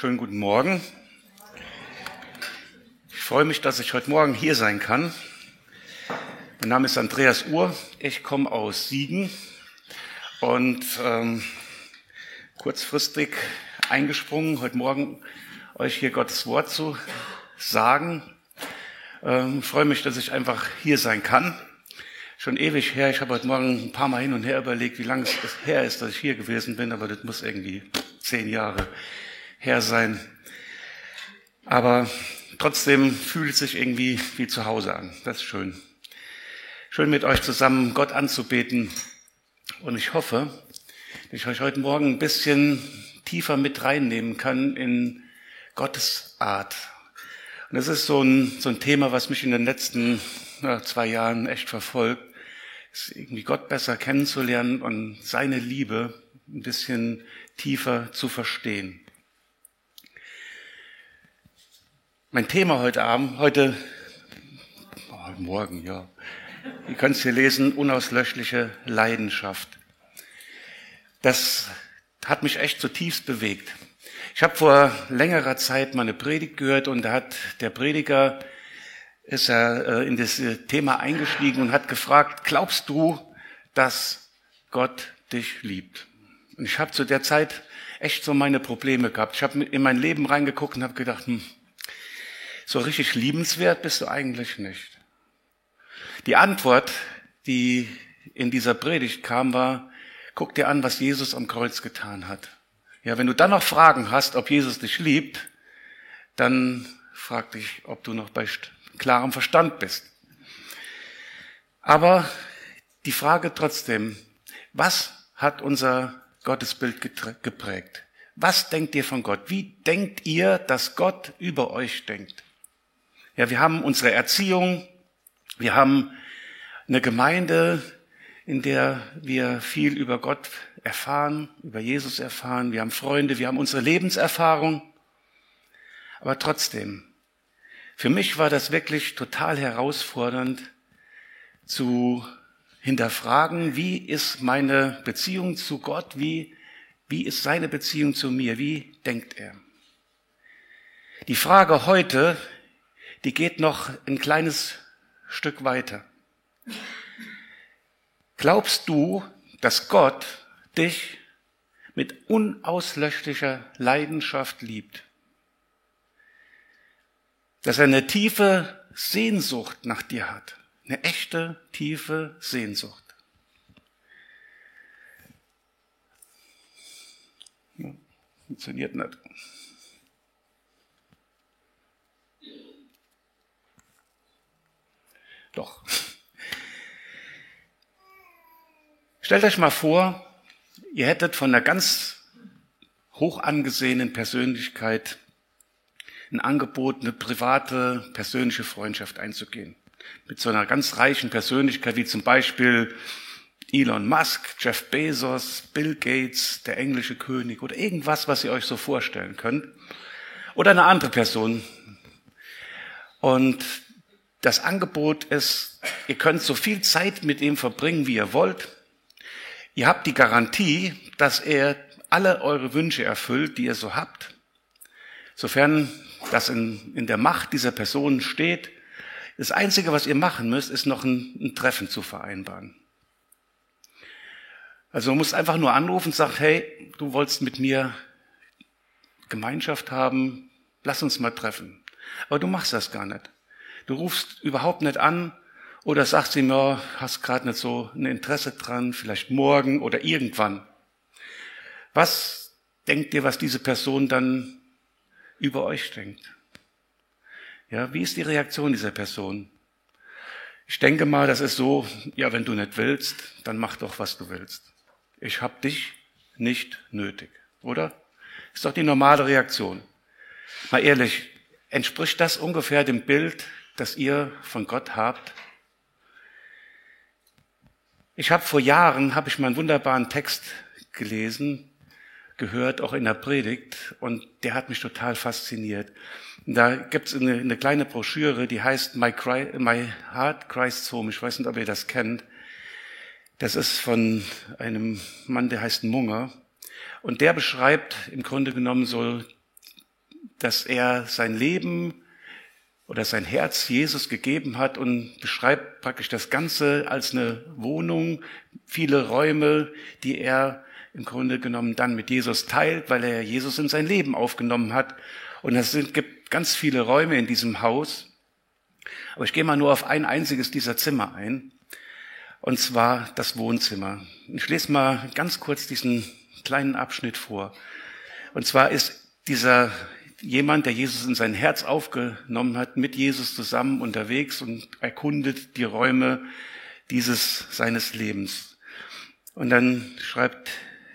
Schönen guten Morgen. Ich freue mich, dass ich heute Morgen hier sein kann. Mein Name ist Andreas Uhr. Ich komme aus Siegen und ähm, kurzfristig eingesprungen, heute Morgen euch hier Gottes Wort zu sagen. Ähm, freue mich, dass ich einfach hier sein kann. Schon ewig her. Ich habe heute Morgen ein paar Mal hin und her überlegt, wie lange es her ist, dass ich hier gewesen bin, aber das muss irgendwie zehn Jahre her sein. Aber trotzdem fühlt es sich irgendwie wie zu Hause an. Das ist schön. Schön mit euch zusammen Gott anzubeten. Und ich hoffe, dass ich euch heute Morgen ein bisschen tiefer mit reinnehmen kann in Gottes Art. Und das ist so ein, so ein Thema, was mich in den letzten ja, zwei Jahren echt verfolgt. Ist irgendwie Gott besser kennenzulernen und seine Liebe ein bisschen tiefer zu verstehen. Mein Thema heute Abend, heute, oh, morgen, ja. Ihr könnt es hier lesen, unauslöschliche Leidenschaft. Das hat mich echt zutiefst bewegt. Ich habe vor längerer Zeit mal eine Predigt gehört und da hat der Prediger ist er äh, in das Thema eingestiegen und hat gefragt, glaubst du, dass Gott dich liebt? Und ich habe zu der Zeit echt so meine Probleme gehabt. Ich habe in mein Leben reingeguckt und habe gedacht, hm, so richtig liebenswert bist du eigentlich nicht. Die Antwort, die in dieser Predigt kam, war, guck dir an, was Jesus am Kreuz getan hat. Ja, wenn du dann noch Fragen hast, ob Jesus dich liebt, dann frag dich, ob du noch bei klarem Verstand bist. Aber die Frage trotzdem, was hat unser Gottesbild geprägt? Was denkt ihr von Gott? Wie denkt ihr, dass Gott über euch denkt? Ja, wir haben unsere Erziehung, wir haben eine Gemeinde, in der wir viel über Gott erfahren, über Jesus erfahren. Wir haben Freunde, wir haben unsere Lebenserfahrung. Aber trotzdem, für mich war das wirklich total herausfordernd zu hinterfragen, wie ist meine Beziehung zu Gott, wie, wie ist seine Beziehung zu mir, wie denkt er. Die Frage heute die geht noch ein kleines Stück weiter. Glaubst du, dass Gott dich mit unauslöschlicher Leidenschaft liebt? Dass er eine tiefe Sehnsucht nach dir hat? Eine echte, tiefe Sehnsucht. funktioniert nicht. Doch. Stellt euch mal vor, ihr hättet von einer ganz hoch angesehenen Persönlichkeit ein Angebot, eine private, persönliche Freundschaft einzugehen. Mit so einer ganz reichen Persönlichkeit wie zum Beispiel Elon Musk, Jeff Bezos, Bill Gates, der englische König oder irgendwas, was ihr euch so vorstellen könnt. Oder eine andere Person. Und das Angebot ist, ihr könnt so viel Zeit mit ihm verbringen, wie ihr wollt. Ihr habt die Garantie, dass er alle eure Wünsche erfüllt, die ihr so habt. Sofern das in, in der Macht dieser Person steht, das Einzige, was ihr machen müsst, ist noch ein, ein Treffen zu vereinbaren. Also man muss einfach nur anrufen und sagen, hey, du wolltest mit mir Gemeinschaft haben, lass uns mal treffen. Aber du machst das gar nicht. Du rufst überhaupt nicht an oder sagst ihm, ja, hast gerade nicht so ein Interesse dran, vielleicht morgen oder irgendwann. Was denkt ihr, was diese Person dann über euch denkt? Ja, wie ist die Reaktion dieser Person? Ich denke mal, das ist so, ja, wenn du nicht willst, dann mach doch, was du willst. Ich hab dich nicht nötig, oder? Ist doch die normale Reaktion. Mal ehrlich, entspricht das ungefähr dem Bild, das ihr von Gott habt? Ich habe vor Jahren, habe ich mal einen wunderbaren Text gelesen, gehört, auch in der Predigt, und der hat mich total fasziniert. Und da gibt es eine, eine, kleine Broschüre, die heißt My, Cry, My Heart Christ's Home. Ich weiß nicht, ob ihr das kennt. Das ist von einem Mann, der heißt Munger. Und der beschreibt im Grunde genommen so dass er sein Leben oder sein Herz Jesus gegeben hat und beschreibt praktisch das Ganze als eine Wohnung, viele Räume, die er im Grunde genommen dann mit Jesus teilt, weil er Jesus in sein Leben aufgenommen hat. Und es gibt ganz viele Räume in diesem Haus. Aber ich gehe mal nur auf ein einziges dieser Zimmer ein. Und zwar das Wohnzimmer. Ich lese mal ganz kurz diesen kleinen Abschnitt vor. Und zwar ist dieser jemand, der Jesus in sein Herz aufgenommen hat, mit Jesus zusammen unterwegs und erkundet die Räume dieses seines Lebens. Und dann schreibt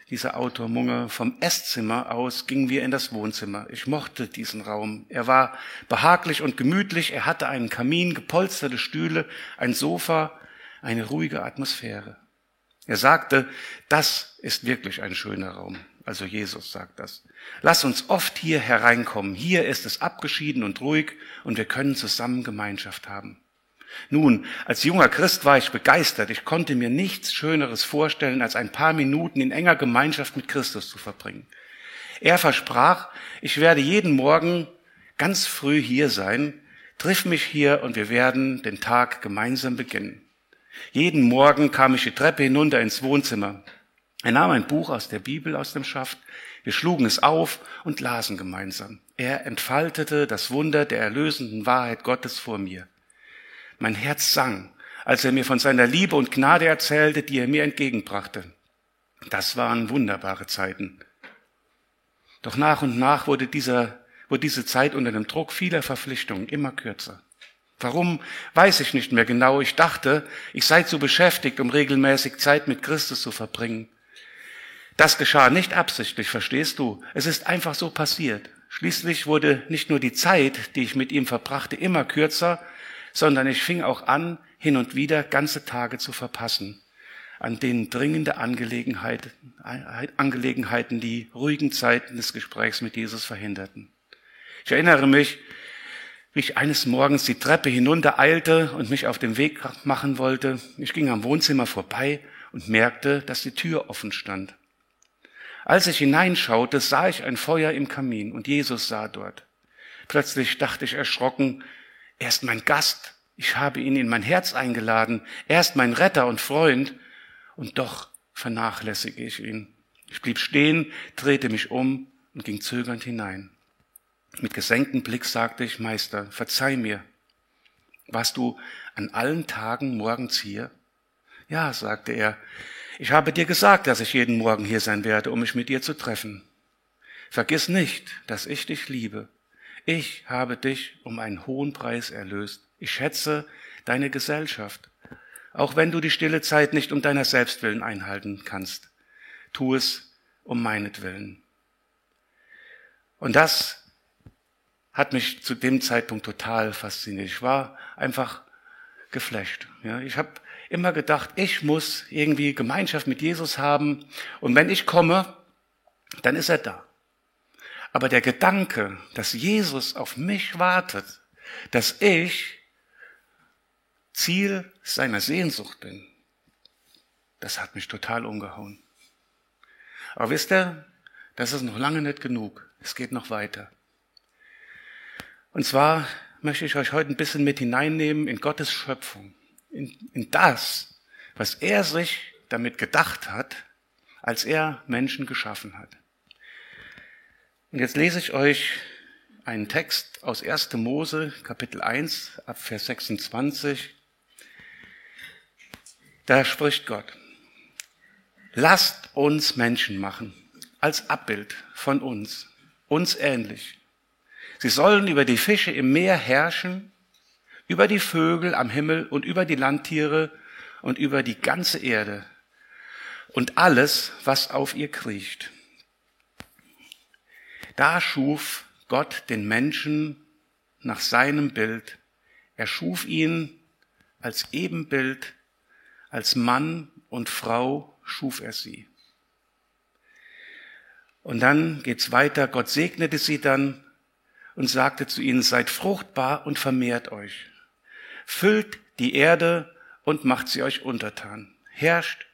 dieser Autor Munger, vom Esszimmer aus gingen wir in das Wohnzimmer. Ich mochte diesen Raum. Er war behaglich und gemütlich. Er hatte einen Kamin, gepolsterte Stühle, ein Sofa, eine ruhige Atmosphäre. Er sagte, das ist wirklich ein schöner Raum. Also Jesus sagt das. Lass uns oft hier hereinkommen. Hier ist es abgeschieden und ruhig und wir können zusammen Gemeinschaft haben. Nun, als junger Christ war ich begeistert. Ich konnte mir nichts Schöneres vorstellen, als ein paar Minuten in enger Gemeinschaft mit Christus zu verbringen. Er versprach, ich werde jeden Morgen ganz früh hier sein, triff mich hier und wir werden den Tag gemeinsam beginnen. Jeden Morgen kam ich die Treppe hinunter ins Wohnzimmer. Er nahm ein Buch aus der Bibel aus dem Schaft, wir schlugen es auf und lasen gemeinsam. Er entfaltete das Wunder der erlösenden Wahrheit Gottes vor mir. Mein Herz sang, als er mir von seiner Liebe und Gnade erzählte, die er mir entgegenbrachte. Das waren wunderbare Zeiten. Doch nach und nach wurde, dieser, wurde diese Zeit unter dem Druck vieler Verpflichtungen immer kürzer. Warum, weiß ich nicht mehr genau. Ich dachte, ich sei zu beschäftigt, um regelmäßig Zeit mit Christus zu verbringen. Das geschah nicht absichtlich, verstehst du? Es ist einfach so passiert. Schließlich wurde nicht nur die Zeit, die ich mit ihm verbrachte, immer kürzer, sondern ich fing auch an, hin und wieder ganze Tage zu verpassen, an denen dringende Angelegenheiten, Angelegenheiten die ruhigen Zeiten des Gesprächs mit Jesus verhinderten. Ich erinnere mich, wie ich eines Morgens die Treppe hinunter eilte und mich auf den Weg machen wollte. Ich ging am Wohnzimmer vorbei und merkte, dass die Tür offen stand. Als ich hineinschaute, sah ich ein Feuer im Kamin und Jesus sah dort. Plötzlich dachte ich erschrocken, er ist mein Gast, ich habe ihn in mein Herz eingeladen, er ist mein Retter und Freund, und doch vernachlässige ich ihn. Ich blieb stehen, drehte mich um und ging zögernd hinein. Mit gesenktem Blick sagte ich, Meister, verzeih mir. Warst du an allen Tagen morgens hier? Ja, sagte er, ich habe dir gesagt, dass ich jeden Morgen hier sein werde, um mich mit dir zu treffen. Vergiss nicht, dass ich dich liebe. Ich habe dich um einen hohen Preis erlöst. Ich schätze deine Gesellschaft. Auch wenn du die stille Zeit nicht um deiner Selbstwillen einhalten kannst. Tu es um meinetwillen. Und das hat mich zu dem Zeitpunkt total fasziniert. Ich war einfach geflasht. Ja, ich habe immer gedacht, ich muss irgendwie Gemeinschaft mit Jesus haben und wenn ich komme, dann ist er da. Aber der Gedanke, dass Jesus auf mich wartet, dass ich Ziel seiner Sehnsucht bin, das hat mich total umgehauen. Aber wisst ihr, das ist noch lange nicht genug. Es geht noch weiter. Und zwar möchte ich euch heute ein bisschen mit hineinnehmen in Gottes Schöpfung in, in das, was er sich damit gedacht hat, als er Menschen geschaffen hat. Und jetzt lese ich euch einen Text aus 1. Mose, Kapitel 1, ab Vers 26. Da spricht Gott, lasst uns Menschen machen, als Abbild von uns, uns ähnlich. Sie sollen über die Fische im Meer herrschen, über die Vögel am Himmel und über die Landtiere und über die ganze Erde und alles, was auf ihr kriecht. Da schuf Gott den Menschen nach seinem Bild. Er schuf ihn als Ebenbild, als Mann und Frau schuf er sie. Und dann geht's weiter. Gott segnete sie dann und sagte zu ihnen, seid fruchtbar und vermehrt euch. Füllt die Erde und macht sie euch untertan. Herrscht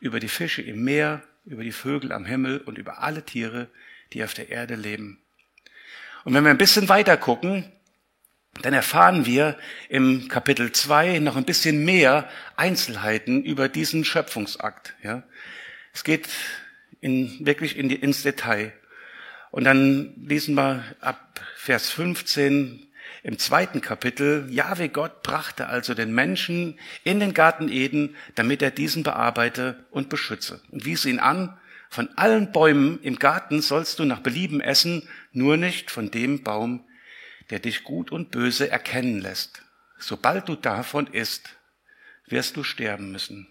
über die Fische im Meer, über die Vögel am Himmel und über alle Tiere, die auf der Erde leben. Und wenn wir ein bisschen weiter gucken, dann erfahren wir im Kapitel 2 noch ein bisschen mehr Einzelheiten über diesen Schöpfungsakt. Ja. Es geht in, wirklich in die, ins Detail. Und dann lesen wir ab Vers 15 im zweiten Kapitel, Jahwe Gott brachte also den Menschen in den Garten Eden, damit er diesen bearbeite und beschütze. Und wies ihn an, von allen Bäumen im Garten sollst du nach Belieben essen, nur nicht von dem Baum, der dich gut und böse erkennen lässt. Sobald du davon isst, wirst du sterben müssen.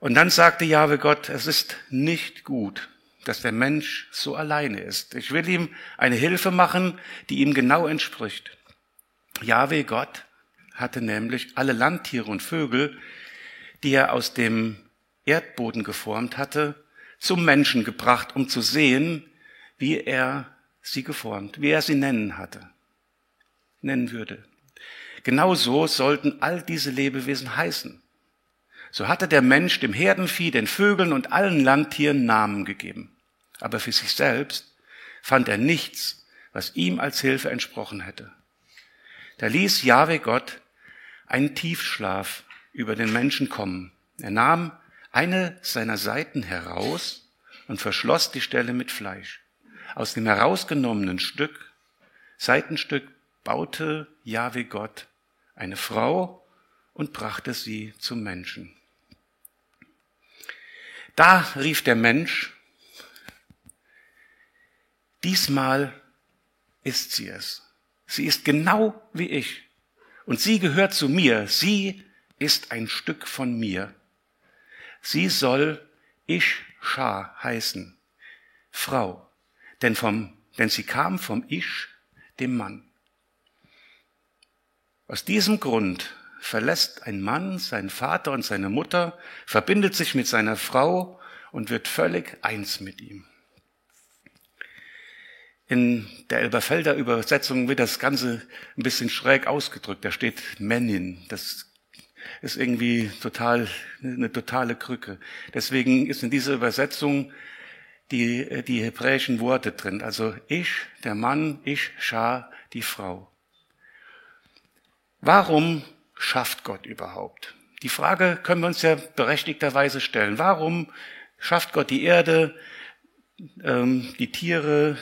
Und dann sagte Jahwe Gott, es ist nicht gut, dass der Mensch so alleine ist. Ich will ihm eine Hilfe machen, die ihm genau entspricht. Jahwe Gott hatte nämlich alle Landtiere und Vögel, die er aus dem Erdboden geformt hatte, zum Menschen gebracht, um zu sehen, wie er sie geformt, wie er sie nennen hatte, nennen würde. Genauso sollten all diese Lebewesen heißen. So hatte der Mensch dem Herdenvieh, den Vögeln und allen Landtieren Namen gegeben. Aber für sich selbst fand er nichts, was ihm als Hilfe entsprochen hätte. Da ließ Jahwe Gott einen Tiefschlaf über den Menschen kommen. Er nahm eine seiner Seiten heraus und verschloss die Stelle mit Fleisch. Aus dem herausgenommenen Stück, Seitenstück, baute Jahwe Gott eine Frau und brachte sie zum Menschen. Da rief der Mensch, diesmal ist sie es. Sie ist genau wie ich. Und sie gehört zu mir. Sie ist ein Stück von mir. Sie soll Ish-Schar heißen, Frau, denn, vom, denn sie kam vom Ish, dem Mann. Aus diesem Grund verlässt ein Mann seinen Vater und seine Mutter, verbindet sich mit seiner Frau und wird völlig eins mit ihm. In der Elberfelder Übersetzung wird das Ganze ein bisschen schräg ausgedrückt. Da steht Männin. Das ist irgendwie total, eine totale Krücke. Deswegen ist in dieser Übersetzung die, die hebräischen Worte drin. Also ich, der Mann, ich, Schar, die Frau. Warum schafft Gott überhaupt? Die Frage können wir uns ja berechtigterweise stellen. Warum schafft Gott die Erde, ähm, die Tiere,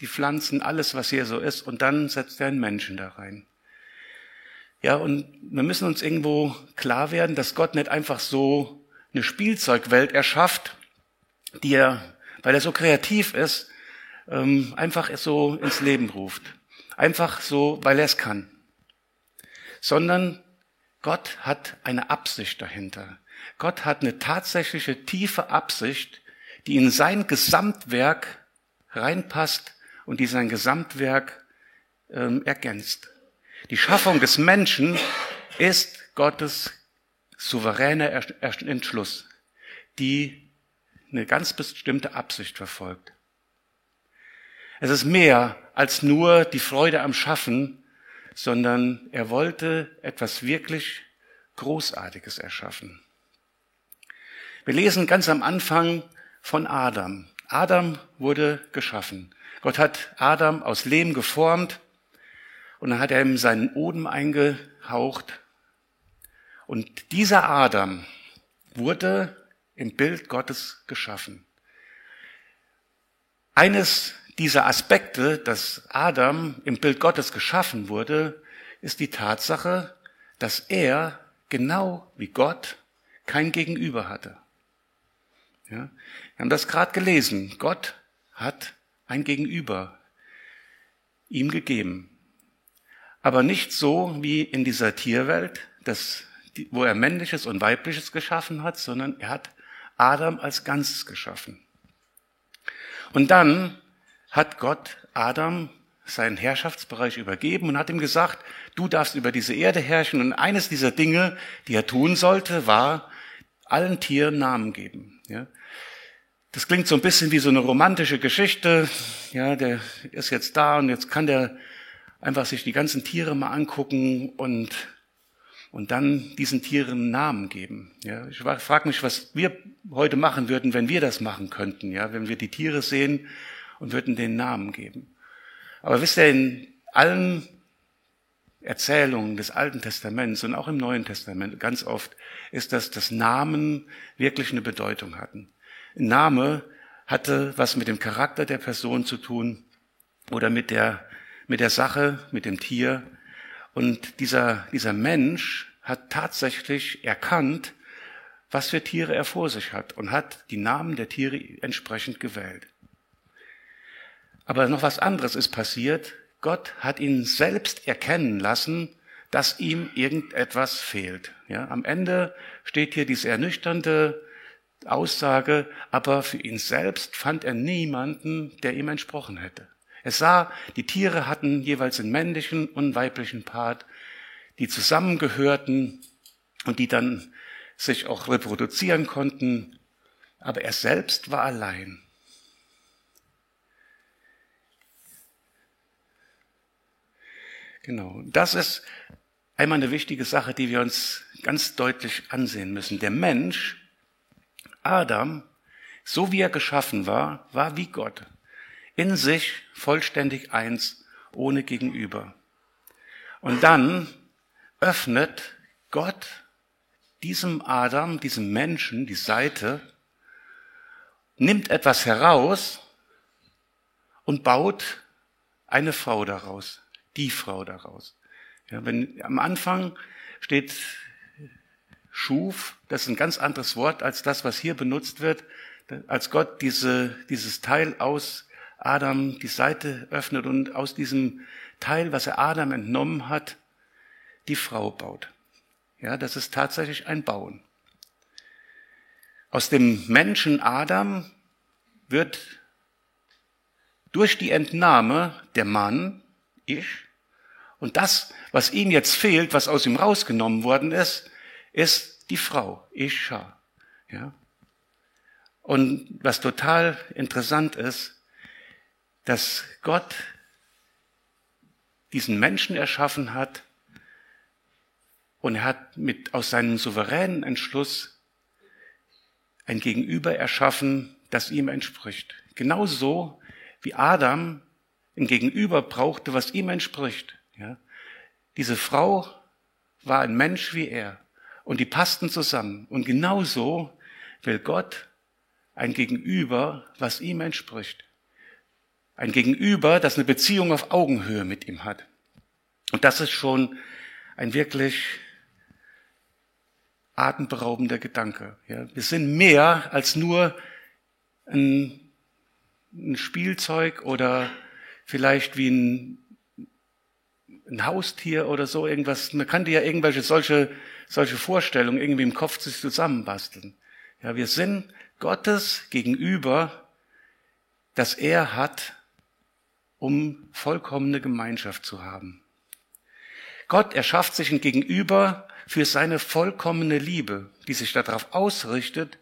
die Pflanzen, alles, was hier so ist, und dann setzt er einen Menschen da rein? Ja, und wir müssen uns irgendwo klar werden, dass Gott nicht einfach so eine Spielzeugwelt erschafft, die er, weil er so kreativ ist, ähm, einfach so ins Leben ruft. Einfach so, weil er es kann. Sondern Gott hat eine Absicht dahinter. Gott hat eine tatsächliche tiefe Absicht, die in sein Gesamtwerk reinpasst und die sein Gesamtwerk ähm, ergänzt. Die Schaffung des Menschen ist Gottes souveräner Entschluss, die eine ganz bestimmte Absicht verfolgt. Es ist mehr als nur die Freude am Schaffen, sondern er wollte etwas wirklich Großartiges erschaffen. Wir lesen ganz am Anfang von Adam. Adam wurde geschaffen. Gott hat Adam aus Lehm geformt und dann hat er ihm seinen Odem eingehaucht. Und dieser Adam wurde im Bild Gottes geschaffen. Eines dieser Aspekte, dass Adam im Bild Gottes geschaffen wurde, ist die Tatsache, dass er genau wie Gott kein Gegenüber hatte. Ja, wir haben das gerade gelesen. Gott hat ein Gegenüber ihm gegeben aber nicht so wie in dieser Tierwelt, das, wo er männliches und weibliches geschaffen hat, sondern er hat Adam als Ganzes geschaffen. Und dann hat Gott Adam seinen Herrschaftsbereich übergeben und hat ihm gesagt, du darfst über diese Erde herrschen. Und eines dieser Dinge, die er tun sollte, war allen Tieren Namen geben. Ja? Das klingt so ein bisschen wie so eine romantische Geschichte. Ja, der ist jetzt da und jetzt kann der einfach sich die ganzen Tiere mal angucken und, und dann diesen Tieren Namen geben. Ja, ich frage mich, was wir heute machen würden, wenn wir das machen könnten. Ja, wenn wir die Tiere sehen und würden den Namen geben. Aber wisst ihr, in allen Erzählungen des Alten Testaments und auch im Neuen Testament ganz oft ist, dass das Namen wirklich eine Bedeutung hatten. Name hatte was mit dem Charakter der Person zu tun oder mit der, mit der Sache, mit dem Tier. Und dieser, dieser Mensch hat tatsächlich erkannt, was für Tiere er vor sich hat und hat die Namen der Tiere entsprechend gewählt. Aber noch was anderes ist passiert. Gott hat ihn selbst erkennen lassen, dass ihm irgendetwas fehlt. Ja, am Ende steht hier diese ernüchternde Aussage, aber für ihn selbst fand er niemanden, der ihm entsprochen hätte. Er sah, die Tiere hatten jeweils einen männlichen und weiblichen Part, die zusammengehörten und die dann sich auch reproduzieren konnten, aber er selbst war allein. Genau, das ist einmal eine wichtige Sache, die wir uns ganz deutlich ansehen müssen. Der Mensch, Adam, so wie er geschaffen war, war wie Gott. In sich vollständig eins, ohne Gegenüber. Und dann öffnet Gott diesem Adam, diesem Menschen die Seite, nimmt etwas heraus und baut eine Frau daraus, die Frau daraus. Ja, wenn am Anfang steht schuf, das ist ein ganz anderes Wort als das, was hier benutzt wird, als Gott diese, dieses Teil aus Adam die Seite öffnet und aus diesem Teil, was er Adam entnommen hat, die Frau baut. Ja, das ist tatsächlich ein Bauen. Aus dem Menschen Adam wird durch die Entnahme der Mann, ich, und das, was ihm jetzt fehlt, was aus ihm rausgenommen worden ist, ist die Frau, Isha. Ja? Und was total interessant ist, dass Gott diesen Menschen erschaffen hat und er hat mit, aus seinem souveränen Entschluss ein Gegenüber erschaffen, das ihm entspricht. Genauso wie Adam ein Gegenüber brauchte, was ihm entspricht. Ja? Diese Frau war ein Mensch wie er und die passten zusammen. Und genauso will Gott ein Gegenüber, was ihm entspricht. Ein Gegenüber, das eine Beziehung auf Augenhöhe mit ihm hat. Und das ist schon ein wirklich atemberaubender Gedanke. Ja, wir sind mehr als nur ein, ein Spielzeug oder vielleicht wie ein, ein Haustier oder so irgendwas. Man kann dir ja irgendwelche solche, solche Vorstellungen irgendwie im Kopf sich zusammenbasteln. Ja, wir sind Gottes gegenüber, das er hat, um vollkommene Gemeinschaft zu haben. Gott erschafft sich ein Gegenüber, für seine vollkommene Liebe, die sich darauf ausrichtet,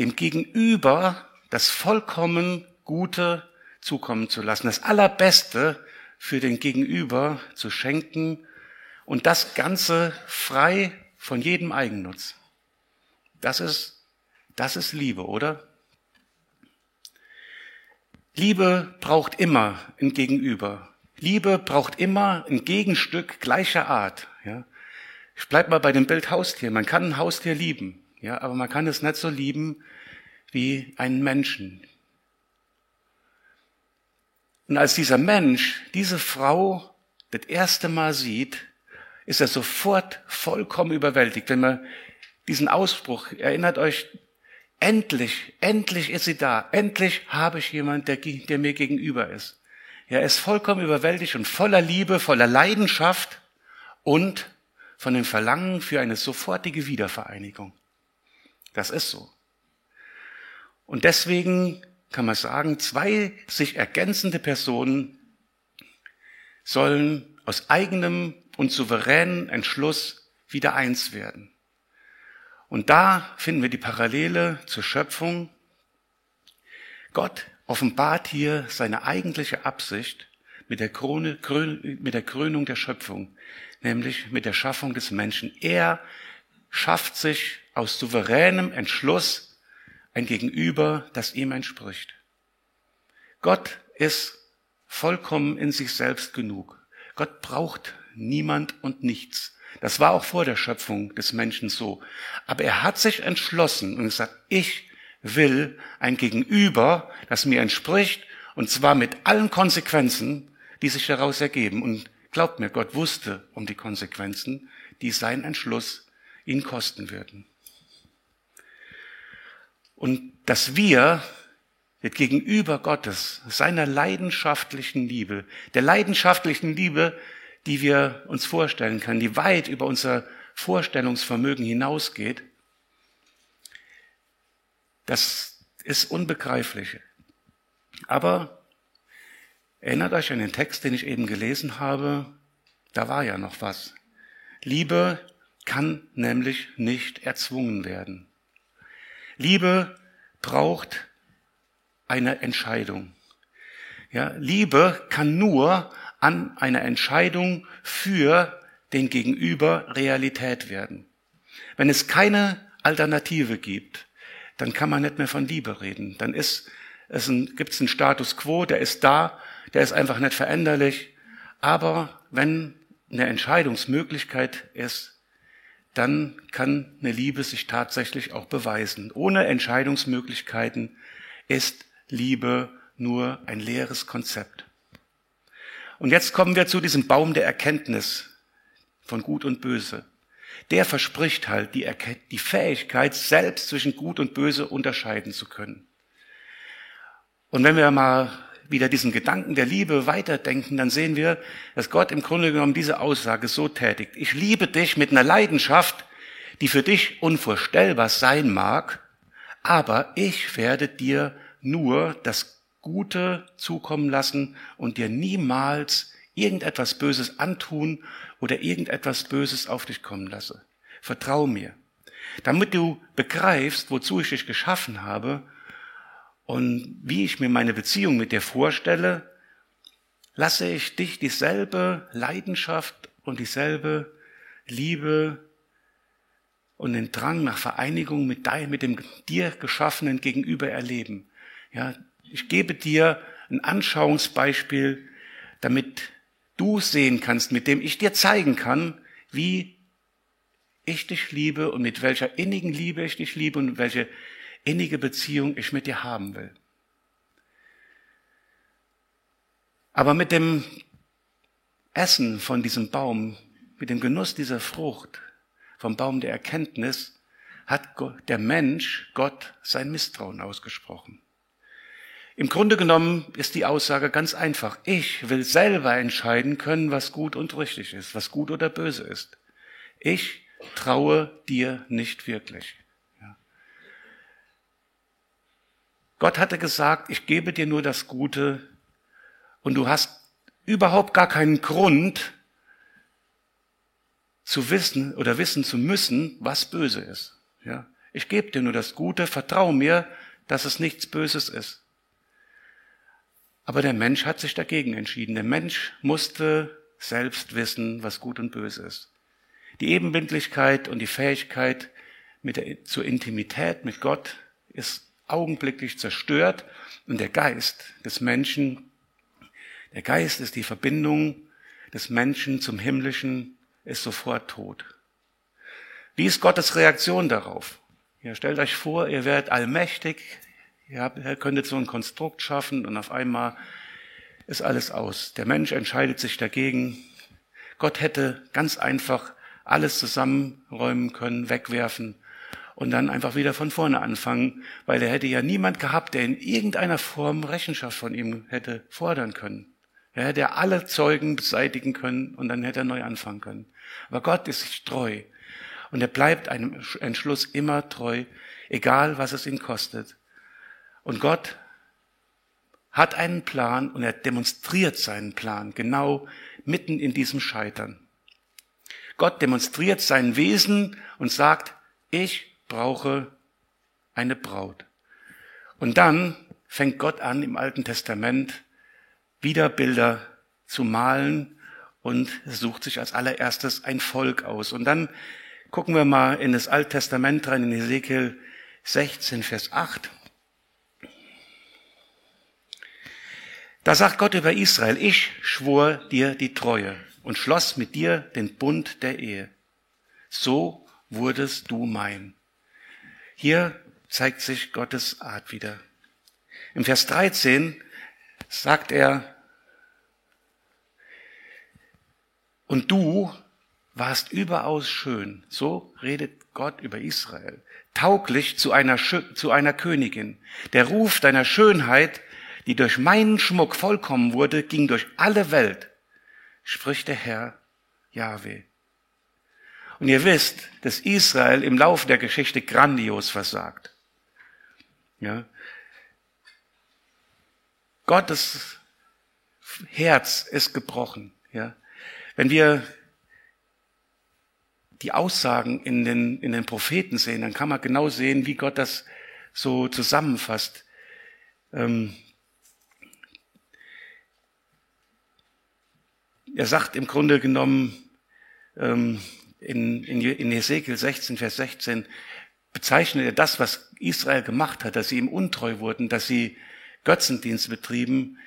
dem Gegenüber das vollkommen Gute zukommen zu lassen, das Allerbeste für den Gegenüber zu schenken und das Ganze frei von jedem Eigennutz. Das ist, das ist Liebe, oder? Liebe braucht immer ein Gegenüber. Liebe braucht immer ein Gegenstück gleicher Art. Ja? Ich bleib mal bei dem Bild Haustier. Man kann ein Haustier lieben, ja, aber man kann es nicht so lieben wie einen Menschen. Und als dieser Mensch diese Frau das erste Mal sieht, ist er sofort vollkommen überwältigt. Wenn man diesen Ausspruch, erinnert euch, endlich, endlich ist sie da, endlich habe ich jemand, der, der mir gegenüber ist. Er ist vollkommen überwältigt und voller Liebe, voller Leidenschaft und von dem Verlangen für eine sofortige Wiedervereinigung. Das ist so. Und deswegen kann man sagen, zwei sich ergänzende Personen sollen aus eigenem und souveränen Entschluss wieder eins werden. Und da finden wir die Parallele zur Schöpfung. Gott offenbart hier seine eigentliche Absicht mit der, Krone, mit der Krönung der Schöpfung, nämlich mit der Schaffung des Menschen. Er schafft sich aus souveränem Entschluss ein Gegenüber, das ihm entspricht. Gott ist vollkommen in sich selbst genug. Gott braucht niemand und nichts. Das war auch vor der Schöpfung des Menschen so. Aber er hat sich entschlossen und gesagt, ich will ein Gegenüber, das mir entspricht, und zwar mit allen Konsequenzen, die sich daraus ergeben. Und glaubt mir, Gott wusste um die Konsequenzen, die sein Entschluss ihn kosten würden. Und dass wir wird gegenüber Gottes, seiner leidenschaftlichen Liebe, der leidenschaftlichen Liebe, die wir uns vorstellen können, die weit über unser Vorstellungsvermögen hinausgeht, das ist unbegreiflich. Aber erinnert euch an den Text, den ich eben gelesen habe, da war ja noch was. Liebe kann nämlich nicht erzwungen werden. Liebe braucht eine Entscheidung. Ja, Liebe kann nur an einer Entscheidung für den Gegenüber Realität werden. Wenn es keine Alternative gibt, dann kann man nicht mehr von Liebe reden. Dann ist es ein, gibt es einen Status quo, der ist da, der ist einfach nicht veränderlich. Aber wenn eine Entscheidungsmöglichkeit ist, dann kann eine Liebe sich tatsächlich auch beweisen. Ohne Entscheidungsmöglichkeiten ist Liebe nur ein leeres Konzept. Und jetzt kommen wir zu diesem Baum der Erkenntnis von Gut und Böse. Der verspricht halt die, die Fähigkeit, selbst zwischen Gut und Böse unterscheiden zu können. Und wenn wir mal wieder diesen Gedanken der Liebe weiterdenken, dann sehen wir, dass Gott im Grunde genommen diese Aussage so tätigt. Ich liebe dich mit einer Leidenschaft, die für dich unvorstellbar sein mag, aber ich werde dir nur das Gute zukommen lassen und dir niemals irgendetwas Böses antun oder irgendetwas Böses auf dich kommen lasse. Vertrau mir. Damit du begreifst, wozu ich dich geschaffen habe und wie ich mir meine Beziehung mit dir vorstelle, lasse ich dich dieselbe Leidenschaft und dieselbe Liebe und den Drang nach Vereinigung mit, dein, mit dem dir geschaffenen Gegenüber erleben. Ja, ich gebe dir ein Anschauungsbeispiel, damit du sehen kannst, mit dem ich dir zeigen kann, wie ich dich liebe und mit welcher innigen Liebe ich dich liebe und welche innige Beziehung ich mit dir haben will. Aber mit dem Essen von diesem Baum, mit dem Genuss dieser Frucht, vom Baum der Erkenntnis, hat der Mensch Gott sein Misstrauen ausgesprochen. Im Grunde genommen ist die Aussage ganz einfach. Ich will selber entscheiden können, was gut und richtig ist, was gut oder böse ist. Ich traue dir nicht wirklich. Ja. Gott hatte gesagt, ich gebe dir nur das Gute und du hast überhaupt gar keinen Grund zu wissen oder wissen zu müssen, was böse ist. Ja. Ich gebe dir nur das Gute, vertrau mir, dass es nichts Böses ist. Aber der Mensch hat sich dagegen entschieden. Der Mensch musste selbst wissen, was gut und böse ist. Die Ebenbindlichkeit und die Fähigkeit mit der, zur Intimität mit Gott ist augenblicklich zerstört und der Geist des Menschen, der Geist ist die Verbindung des Menschen zum Himmlischen, ist sofort tot. Wie ist Gottes Reaktion darauf? Ja, stellt euch vor, ihr werdet allmächtig, Ihr, könntet so ein Konstrukt schaffen und auf einmal ist alles aus. Der Mensch entscheidet sich dagegen. Gott hätte ganz einfach alles zusammenräumen können, wegwerfen und dann einfach wieder von vorne anfangen, weil er hätte ja niemand gehabt, der in irgendeiner Form Rechenschaft von ihm hätte fordern können. Er hätte ja alle Zeugen beseitigen können und dann hätte er neu anfangen können. Aber Gott ist sich treu und er bleibt einem Entschluss immer treu, egal was es ihn kostet. Und Gott hat einen Plan und er demonstriert seinen Plan genau mitten in diesem Scheitern. Gott demonstriert sein Wesen und sagt, ich brauche eine Braut. Und dann fängt Gott an, im Alten Testament wieder Bilder zu malen und sucht sich als allererstes ein Volk aus. Und dann gucken wir mal in das Alte Testament rein, in Ezekiel 16, Vers 8. Da sagt Gott über Israel, ich schwor dir die Treue und schloss mit dir den Bund der Ehe. So wurdest du mein. Hier zeigt sich Gottes Art wieder. Im Vers 13 sagt er, und du warst überaus schön. So redet Gott über Israel. Tauglich zu einer, zu einer Königin. Der Ruf deiner Schönheit, die durch meinen Schmuck vollkommen wurde, ging durch alle Welt, spricht der Herr Yahweh. Und ihr wisst, dass Israel im Laufe der Geschichte grandios versagt. Ja. Gottes Herz ist gebrochen. Ja. Wenn wir die Aussagen in den, in den Propheten sehen, dann kann man genau sehen, wie Gott das so zusammenfasst. Ähm er sagt im Grunde genommen ähm, in, in, in Ezekiel 16, Vers 16, bezeichnet er das, was Israel gemacht hat, dass sie ihm untreu wurden, dass sie Götzendienst betrieben,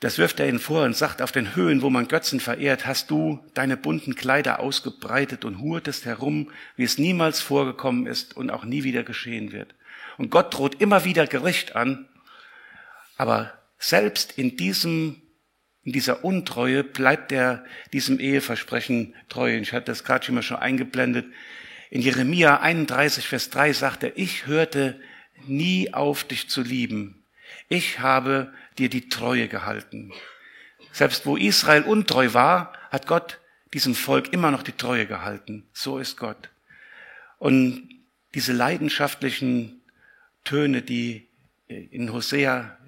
das wirft er ihnen vor und sagt, auf den Höhen, wo man Götzen verehrt, hast du deine bunten Kleider ausgebreitet und hurtest herum, wie es niemals vorgekommen ist und auch nie wieder geschehen wird. Und Gott droht immer wieder Gericht an, aber selbst in diesem, in dieser Untreue bleibt er diesem Eheversprechen treu. Ich hatte das gerade schon mal eingeblendet. In Jeremia 31, Vers 3 sagt er, ich hörte nie auf, dich zu lieben. Ich habe dir die Treue gehalten. Selbst wo Israel untreu war, hat Gott diesem Volk immer noch die Treue gehalten. So ist Gott. Und diese leidenschaftlichen Töne, die in Hosea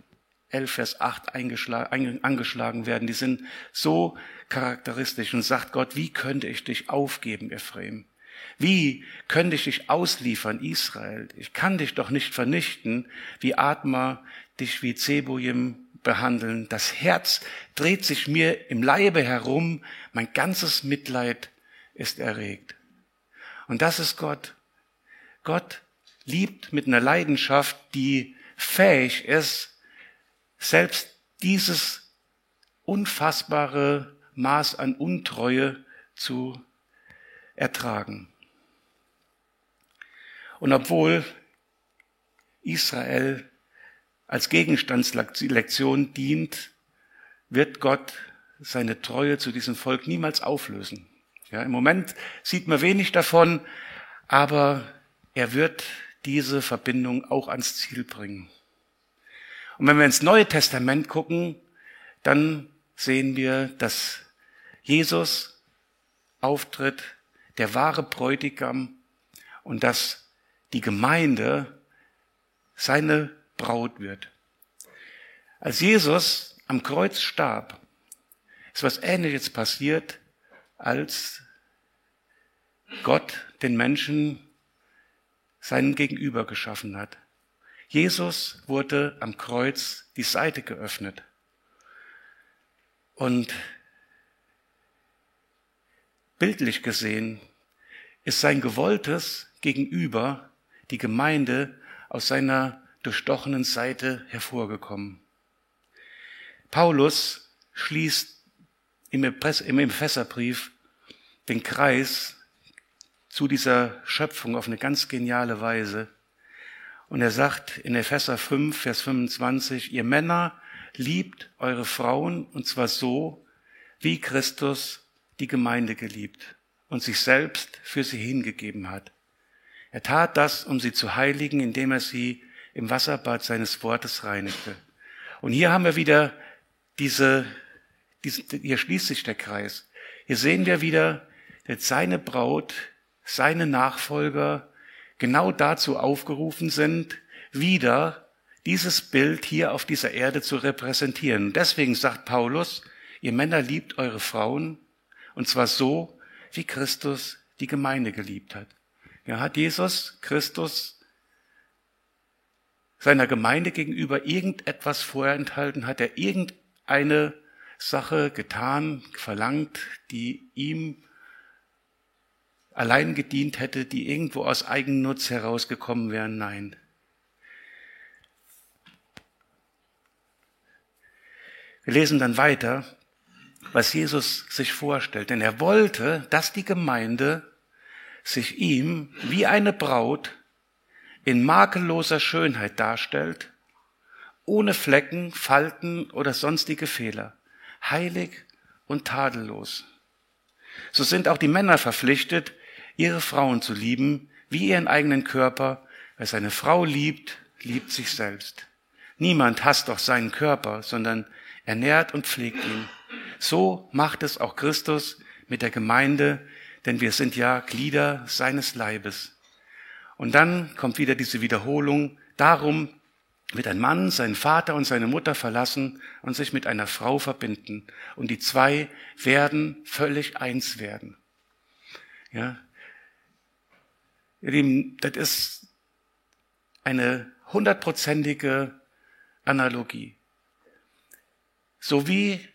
11, Vers 8 angeschlagen werden, die sind so charakteristisch und sagt Gott, wie könnte ich dich aufgeben, Ephraim? Wie könnte ich dich ausliefern, Israel? Ich kann dich doch nicht vernichten, wie Atma dich wie Zebujim behandeln. Das Herz dreht sich mir im Leibe herum. Mein ganzes Mitleid ist erregt. Und das ist Gott. Gott liebt mit einer Leidenschaft, die fähig ist, selbst dieses unfassbare Maß an Untreue zu ertragen. Und obwohl Israel als Gegenstandslektion dient, wird Gott seine Treue zu diesem Volk niemals auflösen. Ja, Im Moment sieht man wenig davon, aber er wird diese Verbindung auch ans Ziel bringen. Und wenn wir ins Neue Testament gucken, dann sehen wir, dass Jesus auftritt, der wahre Bräutigam, und dass die Gemeinde seine Braut wird. Als Jesus am Kreuz starb, ist was Ähnliches passiert, als Gott den Menschen seinen Gegenüber geschaffen hat. Jesus wurde am Kreuz die Seite geöffnet. Und bildlich gesehen ist sein gewolltes Gegenüber, die Gemeinde, aus seiner durchstochenen Seite hervorgekommen. Paulus schließt im Epheserbrief den Kreis zu dieser Schöpfung auf eine ganz geniale Weise. Und er sagt in Epheser 5, Vers 25, ihr Männer liebt eure Frauen und zwar so, wie Christus die Gemeinde geliebt und sich selbst für sie hingegeben hat. Er tat das, um sie zu heiligen, indem er sie im Wasserbad seines Wortes reinigte. Und hier haben wir wieder diese, diese hier schließt sich der Kreis. Hier sehen wir wieder, dass seine Braut, seine Nachfolger genau dazu aufgerufen sind, wieder dieses Bild hier auf dieser Erde zu repräsentieren. deswegen sagt Paulus, ihr Männer liebt eure Frauen, und zwar so, wie Christus die Gemeinde geliebt hat. Ja, hat Jesus Christus seiner Gemeinde gegenüber irgendetwas vorenthalten? Hat er irgendeine Sache getan, verlangt, die ihm allein gedient hätte, die irgendwo aus Eigennutz herausgekommen wären? Nein. Wir lesen dann weiter, was Jesus sich vorstellt. Denn er wollte, dass die Gemeinde sich ihm wie eine Braut in makelloser Schönheit darstellt, ohne Flecken, Falten oder sonstige Fehler, heilig und tadellos. So sind auch die Männer verpflichtet, ihre Frauen zu lieben, wie ihren eigenen Körper. Wer seine Frau liebt, liebt sich selbst. Niemand hasst doch seinen Körper, sondern ernährt und pflegt ihn. So macht es auch Christus mit der Gemeinde, denn wir sind ja Glieder seines Leibes. Und dann kommt wieder diese Wiederholung. Darum wird ein Mann seinen Vater und seine Mutter verlassen und sich mit einer Frau verbinden. Und die zwei werden völlig eins werden. Ja. Ihr Lieben, das ist eine hundertprozentige Analogie. So wie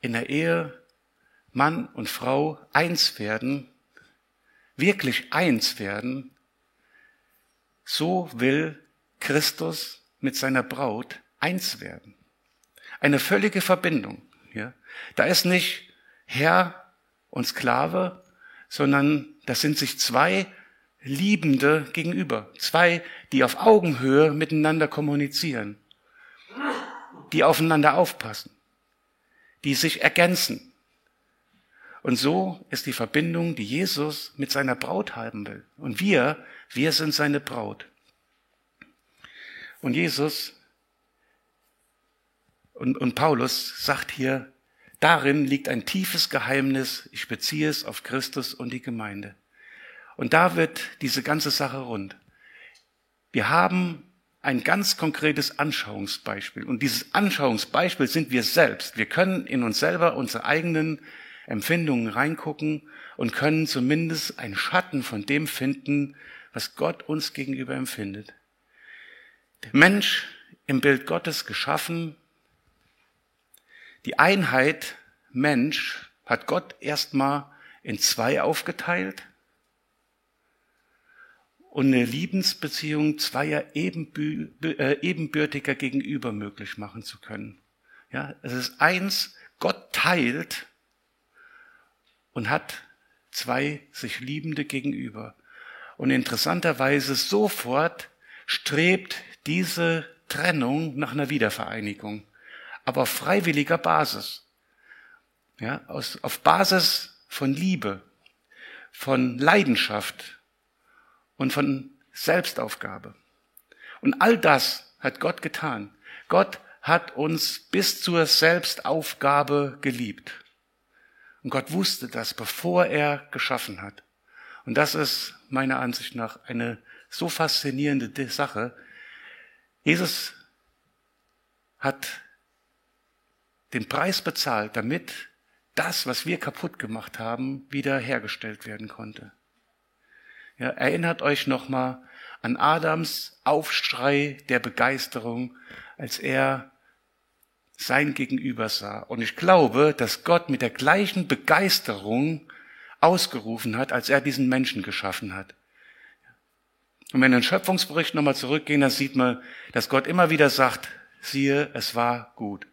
in der Ehe Mann und Frau eins werden, wirklich eins werden, so will Christus mit seiner Braut eins werden. Eine völlige Verbindung. Ja? Da ist nicht Herr und Sklave, sondern das sind sich zwei Liebende gegenüber. Zwei, die auf Augenhöhe miteinander kommunizieren. Die aufeinander aufpassen. Die sich ergänzen. Und so ist die Verbindung, die Jesus mit seiner Braut haben will. Und wir, wir sind seine Braut. Und Jesus und, und Paulus sagt hier, darin liegt ein tiefes Geheimnis, ich beziehe es auf Christus und die Gemeinde. Und da wird diese ganze Sache rund. Wir haben ein ganz konkretes Anschauungsbeispiel. Und dieses Anschauungsbeispiel sind wir selbst. Wir können in uns selber unsere eigenen Empfindungen reingucken und können zumindest einen Schatten von dem finden, was Gott uns gegenüber empfindet. Der Mensch im Bild Gottes geschaffen. Die Einheit Mensch hat Gott erstmal in zwei aufgeteilt und eine Liebensbeziehung zweier äh, ebenbürtiger gegenüber möglich machen zu können. Ja, es ist eins, Gott teilt und hat zwei sich Liebende gegenüber. Und interessanterweise sofort strebt diese Trennung nach einer Wiedervereinigung, aber auf freiwilliger Basis. Ja, aus, auf Basis von Liebe, von Leidenschaft, und von Selbstaufgabe. Und all das hat Gott getan. Gott hat uns bis zur Selbstaufgabe geliebt. Und Gott wusste das, bevor er geschaffen hat. Und das ist meiner Ansicht nach eine so faszinierende Sache. Jesus hat den Preis bezahlt, damit das, was wir kaputt gemacht haben, wieder hergestellt werden konnte. Ja, erinnert euch nochmal an Adams Aufschrei der Begeisterung, als er sein Gegenüber sah. Und ich glaube, dass Gott mit der gleichen Begeisterung ausgerufen hat, als er diesen Menschen geschaffen hat. Und wenn wir in den Schöpfungsbericht nochmal zurückgehen, dann sieht man, dass Gott immer wieder sagt, siehe, es war gut.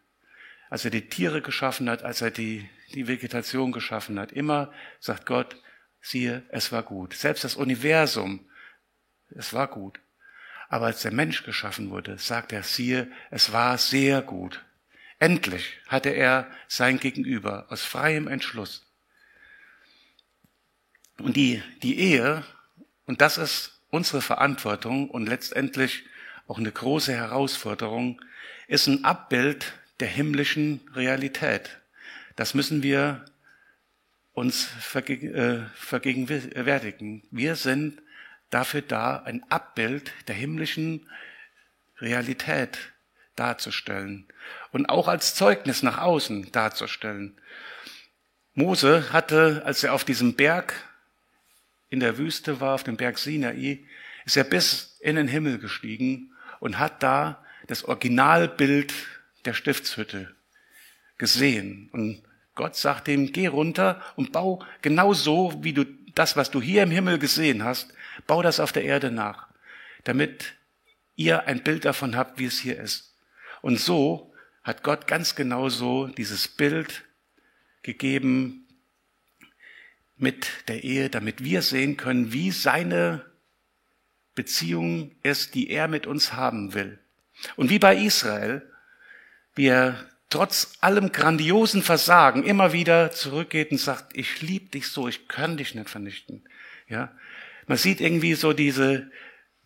Als er die Tiere geschaffen hat, als er die, die Vegetation geschaffen hat, immer sagt Gott, siehe, es war gut. Selbst das Universum, es war gut. Aber als der Mensch geschaffen wurde, sagt er, siehe, es war sehr gut. Endlich hatte er sein Gegenüber aus freiem Entschluss. Und die, die Ehe, und das ist unsere Verantwortung und letztendlich auch eine große Herausforderung, ist ein Abbild der himmlischen Realität. Das müssen wir uns äh, vergegenwärtigen. Wir sind dafür da, ein Abbild der himmlischen Realität darzustellen und auch als Zeugnis nach außen darzustellen. Mose hatte, als er auf diesem Berg in der Wüste war, auf dem Berg Sinai, ist er bis in den Himmel gestiegen und hat da das Originalbild der Stiftshütte gesehen und Gott sagt ihm, geh runter und bau genau so, wie du das, was du hier im Himmel gesehen hast, bau das auf der Erde nach, damit ihr ein Bild davon habt, wie es hier ist. Und so hat Gott ganz genauso dieses Bild gegeben mit der Ehe, damit wir sehen können, wie seine Beziehung ist, die er mit uns haben will. Und wie bei Israel, wie er trotz allem grandiosen Versagen immer wieder zurückgeht und sagt, ich liebe dich so, ich kann dich nicht vernichten. Ja, man sieht irgendwie so diese,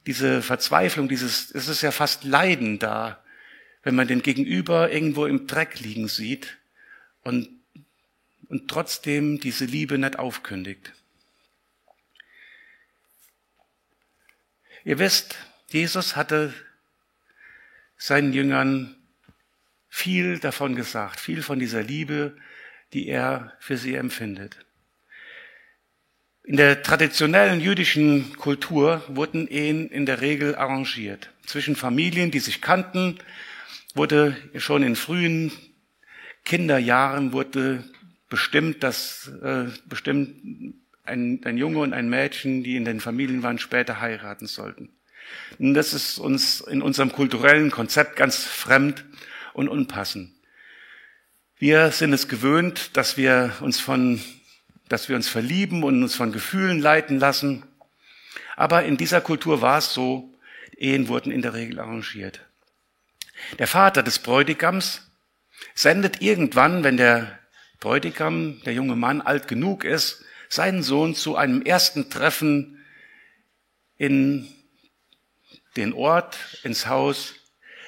diese Verzweiflung, dieses, es ist ja fast Leiden da, wenn man den Gegenüber irgendwo im Dreck liegen sieht und, und trotzdem diese Liebe nicht aufkündigt. Ihr wisst, Jesus hatte seinen Jüngern viel davon gesagt, viel von dieser Liebe, die er für sie empfindet. In der traditionellen jüdischen Kultur wurden Ehen in der Regel arrangiert. Zwischen Familien, die sich kannten, wurde schon in frühen Kinderjahren wurde bestimmt, dass äh, bestimmt ein, ein Junge und ein Mädchen, die in den Familien waren, später heiraten sollten. Und das ist uns in unserem kulturellen Konzept ganz fremd und unpassend. Wir sind es gewöhnt, dass wir uns von dass wir uns verlieben und uns von Gefühlen leiten lassen. Aber in dieser Kultur war es so, Ehen wurden in der Regel arrangiert. Der Vater des Bräutigams sendet irgendwann, wenn der Bräutigam, der junge Mann, alt genug ist, seinen Sohn zu einem ersten Treffen in den Ort, ins Haus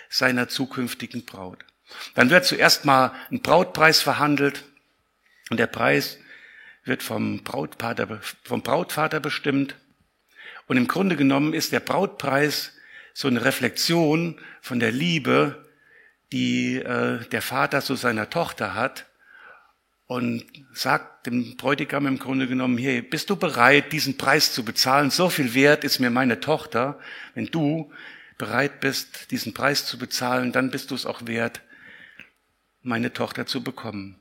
seiner zukünftigen Braut. Dann wird zuerst mal ein Brautpreis verhandelt und der Preis wird vom Brautvater, vom Brautvater bestimmt. Und im Grunde genommen ist der Brautpreis so eine Reflexion von der Liebe, die äh, der Vater zu seiner Tochter hat und sagt dem Bräutigam im Grunde genommen, hier, bist du bereit, diesen Preis zu bezahlen? So viel wert ist mir meine Tochter. Wenn du bereit bist, diesen Preis zu bezahlen, dann bist du es auch wert, meine Tochter zu bekommen.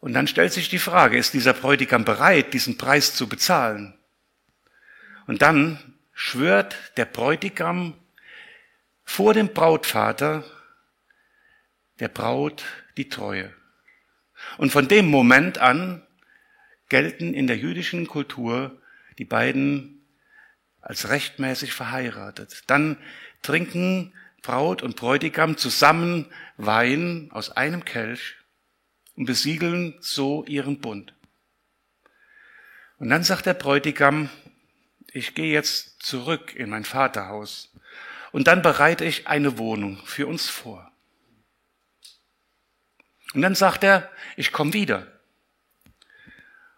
Und dann stellt sich die Frage, ist dieser Bräutigam bereit, diesen Preis zu bezahlen? Und dann schwört der Bräutigam vor dem Brautvater der Braut die Treue. Und von dem Moment an gelten in der jüdischen Kultur die beiden als rechtmäßig verheiratet. Dann trinken Braut und Bräutigam zusammen Wein aus einem Kelch und besiegeln so ihren Bund. Und dann sagt der Bräutigam, ich gehe jetzt zurück in mein Vaterhaus und dann bereite ich eine Wohnung für uns vor. Und dann sagt er, ich komme wieder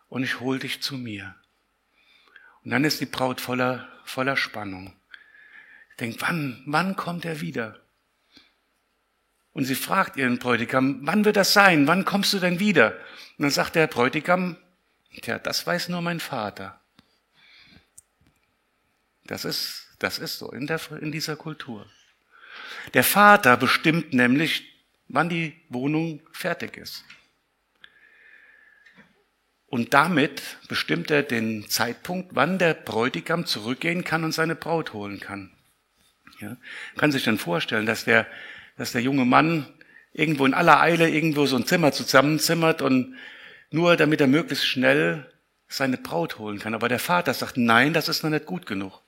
und ich hol dich zu mir. Und dann ist die Braut voller, voller Spannung. Denkt, wann, wann kommt er wieder? Und sie fragt ihren Bräutigam, wann wird das sein? Wann kommst du denn wieder? Und dann sagt der Bräutigam, tja, das weiß nur mein Vater. Das ist, das ist so in, der, in dieser Kultur. Der Vater bestimmt nämlich, wann die Wohnung fertig ist. Und damit bestimmt er den Zeitpunkt, wann der Bräutigam zurückgehen kann und seine Braut holen kann. Ja? Kann sich dann vorstellen, dass der dass der junge Mann irgendwo in aller Eile irgendwo so ein Zimmer zusammenzimmert und nur damit er möglichst schnell seine Braut holen kann. Aber der Vater sagt, nein, das ist noch nicht gut genug.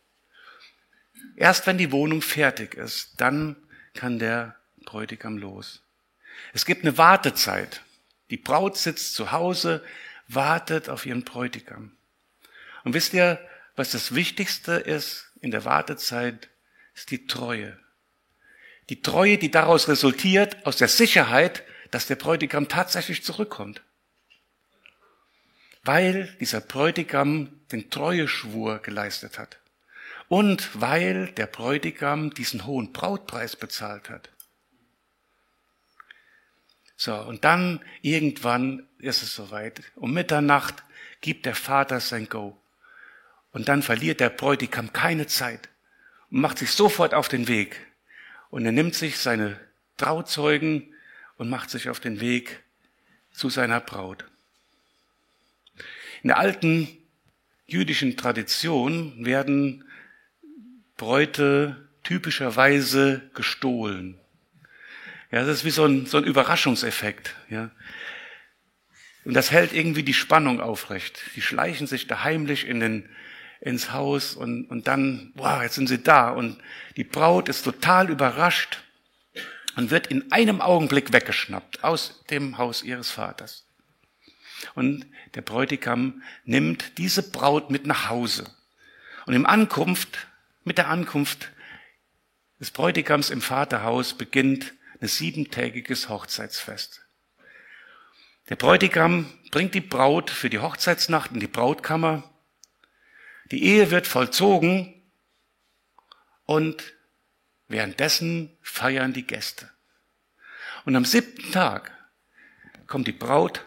Erst wenn die Wohnung fertig ist, dann kann der Bräutigam los. Es gibt eine Wartezeit. Die Braut sitzt zu Hause, wartet auf ihren Bräutigam. Und wisst ihr, was das Wichtigste ist in der Wartezeit, ist die Treue. Die Treue, die daraus resultiert, aus der Sicherheit, dass der Bräutigam tatsächlich zurückkommt. Weil dieser Bräutigam den Treueschwur geleistet hat. Und weil der Bräutigam diesen hohen Brautpreis bezahlt hat. So, und dann irgendwann ist es soweit. Um Mitternacht gibt der Vater sein Go. Und dann verliert der Bräutigam keine Zeit und macht sich sofort auf den Weg und er nimmt sich seine Trauzeugen und macht sich auf den Weg zu seiner Braut. In der alten jüdischen Tradition werden Bräute typischerweise gestohlen. Ja, das ist wie so ein, so ein Überraschungseffekt. Ja. Und das hält irgendwie die Spannung aufrecht. Die schleichen sich da heimlich in den, ins Haus und, und dann, wow, jetzt sind sie da. Und die Braut ist total überrascht und wird in einem Augenblick weggeschnappt aus dem Haus ihres Vaters. Und der Bräutigam nimmt diese Braut mit nach Hause. Und im Ankunft, mit der Ankunft des Bräutigams im Vaterhaus beginnt ein siebentägiges Hochzeitsfest. Der Bräutigam bringt die Braut für die Hochzeitsnacht in die Brautkammer. Die Ehe wird vollzogen und währenddessen feiern die Gäste. Und am siebten Tag kommt die Braut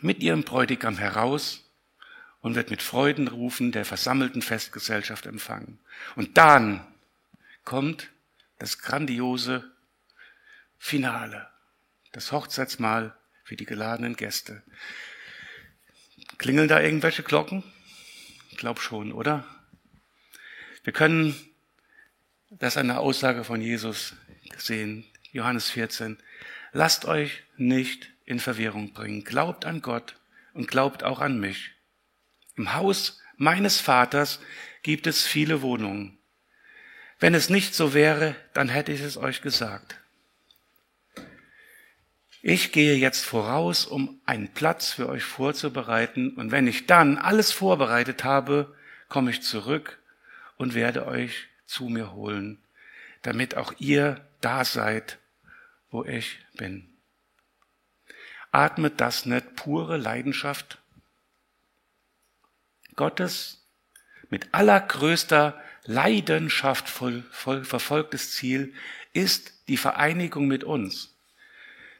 mit ihrem Bräutigam heraus und wird mit Freudenrufen der versammelten Festgesellschaft empfangen. Und dann kommt das grandiose Finale, das Hochzeitsmahl für die geladenen Gäste. Klingeln da irgendwelche Glocken? Ich glaube schon, oder? Wir können das eine Aussage von Jesus sehen, Johannes 14. Lasst euch nicht in Verwirrung bringen. Glaubt an Gott und glaubt auch an mich. Im Haus meines Vaters gibt es viele Wohnungen. Wenn es nicht so wäre, dann hätte ich es euch gesagt. Ich gehe jetzt voraus, um einen Platz für euch vorzubereiten, und wenn ich dann alles vorbereitet habe, komme ich zurück und werde euch zu mir holen, damit auch ihr da seid, wo ich bin. Atmet das nicht pure Leidenschaft? Gottes mit allergrößter Leidenschaft voll, voll verfolgtes Ziel ist die Vereinigung mit uns.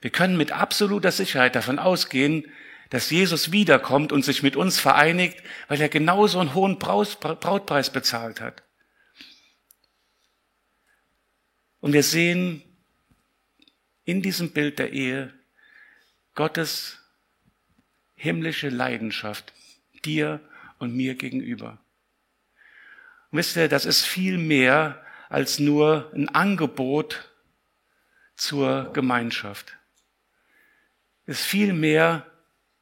Wir können mit absoluter Sicherheit davon ausgehen, dass Jesus wiederkommt und sich mit uns vereinigt, weil er genauso einen hohen Brautpreis bezahlt hat. Und wir sehen in diesem Bild der Ehe Gottes himmlische Leidenschaft dir und mir gegenüber. Und wisst ihr, das ist viel mehr als nur ein Angebot zur Gemeinschaft. Ist viel mehr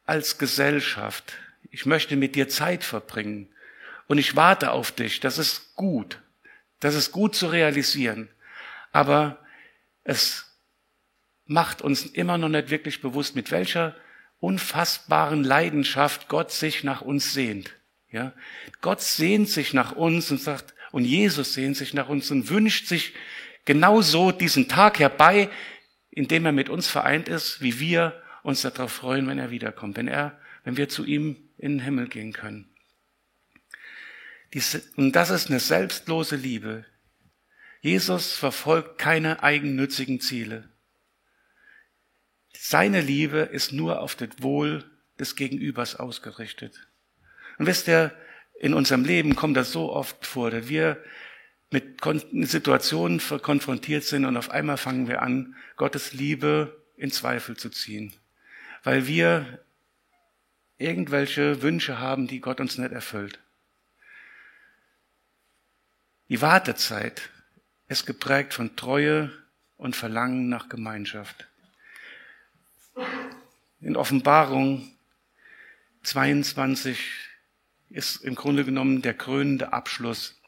als Gesellschaft. Ich möchte mit dir Zeit verbringen und ich warte auf dich. Das ist gut. Das ist gut zu realisieren. Aber es macht uns immer noch nicht wirklich bewusst, mit welcher unfassbaren Leidenschaft Gott sich nach uns sehnt. Ja? Gott sehnt sich nach uns und sagt, und Jesus sehnt sich nach uns und wünscht sich genauso diesen Tag herbei, in dem er mit uns vereint ist, wie wir uns darauf freuen, wenn er wiederkommt, wenn er, wenn wir zu ihm in den Himmel gehen können. Und das ist eine selbstlose Liebe. Jesus verfolgt keine eigennützigen Ziele. Seine Liebe ist nur auf das Wohl des Gegenübers ausgerichtet. Und wisst ihr, in unserem Leben kommt das so oft vor, dass wir mit Situationen konfrontiert sind und auf einmal fangen wir an, Gottes Liebe in Zweifel zu ziehen, weil wir irgendwelche Wünsche haben, die Gott uns nicht erfüllt. Die Wartezeit ist geprägt von Treue und Verlangen nach Gemeinschaft. In Offenbarung 22 ist im Grunde genommen der krönende Abschluss,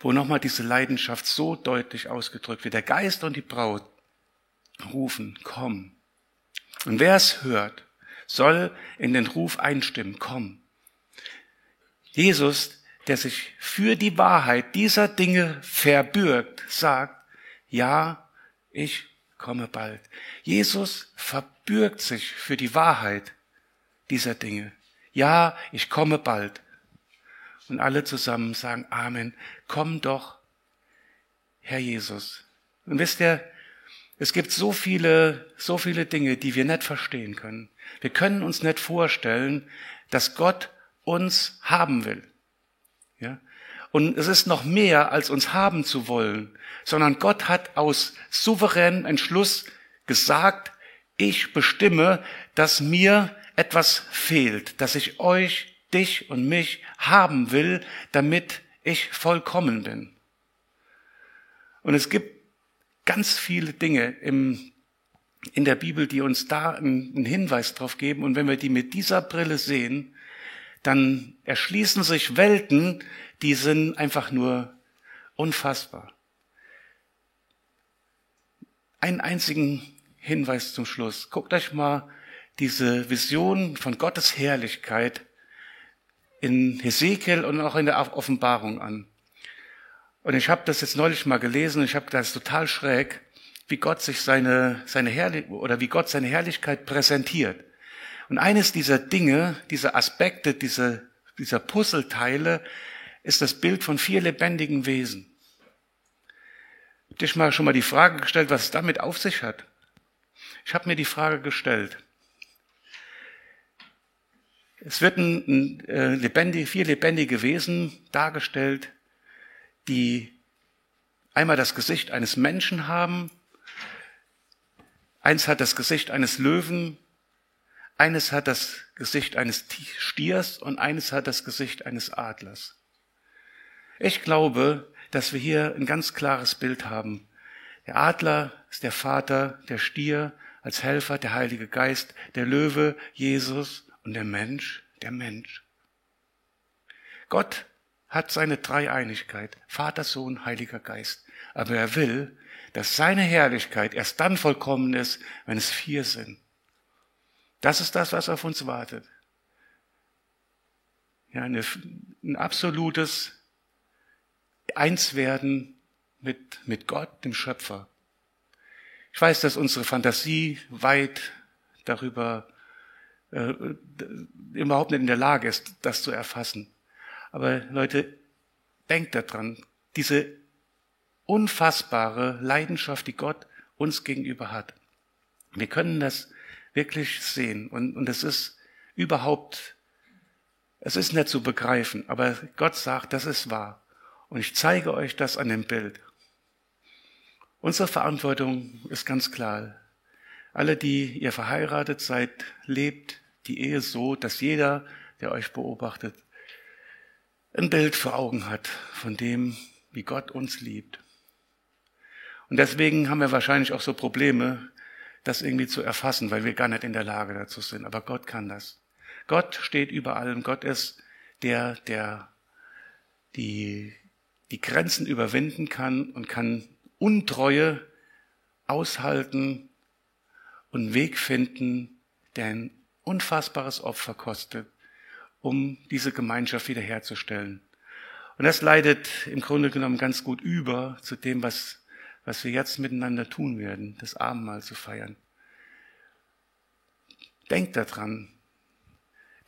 wo nochmal diese Leidenschaft so deutlich ausgedrückt wird. Der Geist und die Braut rufen, komm. Und wer es hört, soll in den Ruf einstimmen, komm. Jesus, der sich für die Wahrheit dieser Dinge verbürgt, sagt, ja, ich komme bald. Jesus verbürgt sich für die Wahrheit dieser Dinge. Ja, ich komme bald. Und alle zusammen sagen Amen. Komm doch, Herr Jesus. Und wisst ihr, es gibt so viele, so viele Dinge, die wir nicht verstehen können. Wir können uns nicht vorstellen, dass Gott uns haben will. Ja? Und es ist noch mehr, als uns haben zu wollen, sondern Gott hat aus souveränem Entschluss gesagt, ich bestimme, dass mir etwas fehlt, dass ich euch, dich und mich haben will, damit ich vollkommen bin. Und es gibt ganz viele Dinge im, in der Bibel, die uns da einen, Hinweis drauf geben. Und wenn wir die mit dieser Brille sehen, dann erschließen sich Welten, die sind einfach nur unfassbar. Einen einzigen Hinweis zum Schluss. Guckt euch mal diese Vision von Gottes Herrlichkeit in Hesekiel und auch in der Offenbarung an. Und ich habe das jetzt neulich mal gelesen ich habe das total schräg, wie Gott sich seine, seine Herrlich oder wie Gott seine Herrlichkeit präsentiert. Und eines dieser Dinge, dieser Aspekte, diese, dieser Puzzleteile ist das Bild von vier lebendigen Wesen. Dich mal schon mal die Frage gestellt, was es damit auf sich hat. Ich habe mir die Frage gestellt. Es wird ein, ein, äh, lebendig, vier lebendige Wesen dargestellt, die einmal das Gesicht eines Menschen haben, eins hat das Gesicht eines Löwen, eines hat das Gesicht eines Stiers und eines hat das Gesicht eines Adlers. Ich glaube, dass wir hier ein ganz klares Bild haben. Der Adler ist der Vater, der Stier als Helfer, der Heilige Geist, der Löwe, Jesus und der Mensch, der Mensch. Gott hat seine Dreieinigkeit, Vater, Sohn, Heiliger Geist. Aber er will, dass seine Herrlichkeit erst dann vollkommen ist, wenn es vier sind. Das ist das, was auf uns wartet. Ja, eine, ein absolutes Einswerden mit, mit Gott, dem Schöpfer. Ich weiß, dass unsere Fantasie weit darüber äh, überhaupt nicht in der Lage ist, das zu erfassen. Aber Leute, denkt daran, diese unfassbare Leidenschaft, die Gott uns gegenüber hat. Wir können das wirklich sehen und, und es ist überhaupt, es ist nicht zu begreifen, aber Gott sagt, das ist wahr. Und ich zeige euch das an dem Bild. Unsere Verantwortung ist ganz klar. Alle, die ihr verheiratet seid, lebt die Ehe so, dass jeder, der euch beobachtet, ein Bild vor Augen hat von dem, wie Gott uns liebt. Und deswegen haben wir wahrscheinlich auch so Probleme, das irgendwie zu erfassen, weil wir gar nicht in der Lage dazu sind. Aber Gott kann das. Gott steht über allem. Gott ist der, der die, die Grenzen überwinden kann und kann Untreue aushalten und einen Weg finden, der ein unfassbares Opfer kostet, um diese Gemeinschaft wiederherzustellen. Und das leidet im Grunde genommen ganz gut über zu dem, was, was wir jetzt miteinander tun werden, das Abendmahl zu feiern. Denkt daran.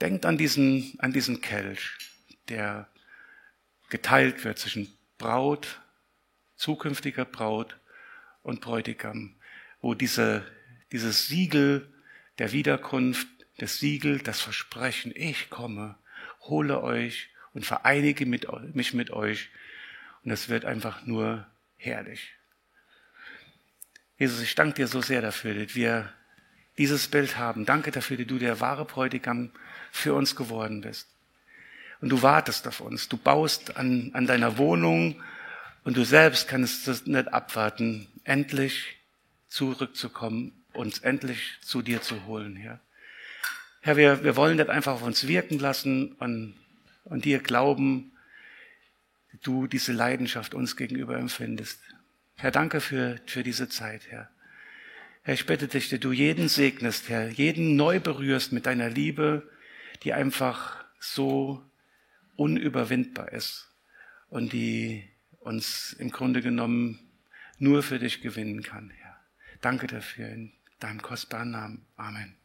Denkt an diesen, an diesen Kelch, der geteilt wird zwischen Braut, zukünftiger Braut und Bräutigam, wo diese, dieses Siegel der Wiederkunft das Siegel, das Versprechen, ich komme, hole euch und vereinige mit, mich mit euch. Und es wird einfach nur herrlich. Jesus, ich danke dir so sehr dafür, dass wir dieses Bild haben. Danke dafür, dass du der wahre Bräutigam für uns geworden bist. Und du wartest auf uns. Du baust an, an deiner Wohnung und du selbst kannst es nicht abwarten, endlich zurückzukommen, uns endlich zu dir zu holen, Herr. Herr, wir, wir wollen das einfach auf uns wirken lassen und, und dir glauben, du diese Leidenschaft uns gegenüber empfindest. Herr, danke für, für diese Zeit, Herr. Herr, ich bitte dich, dass du jeden segnest, Herr, jeden neu berührst mit deiner Liebe, die einfach so unüberwindbar ist und die uns im Grunde genommen nur für dich gewinnen kann, Herr. Danke dafür in deinem kostbaren Namen. Amen.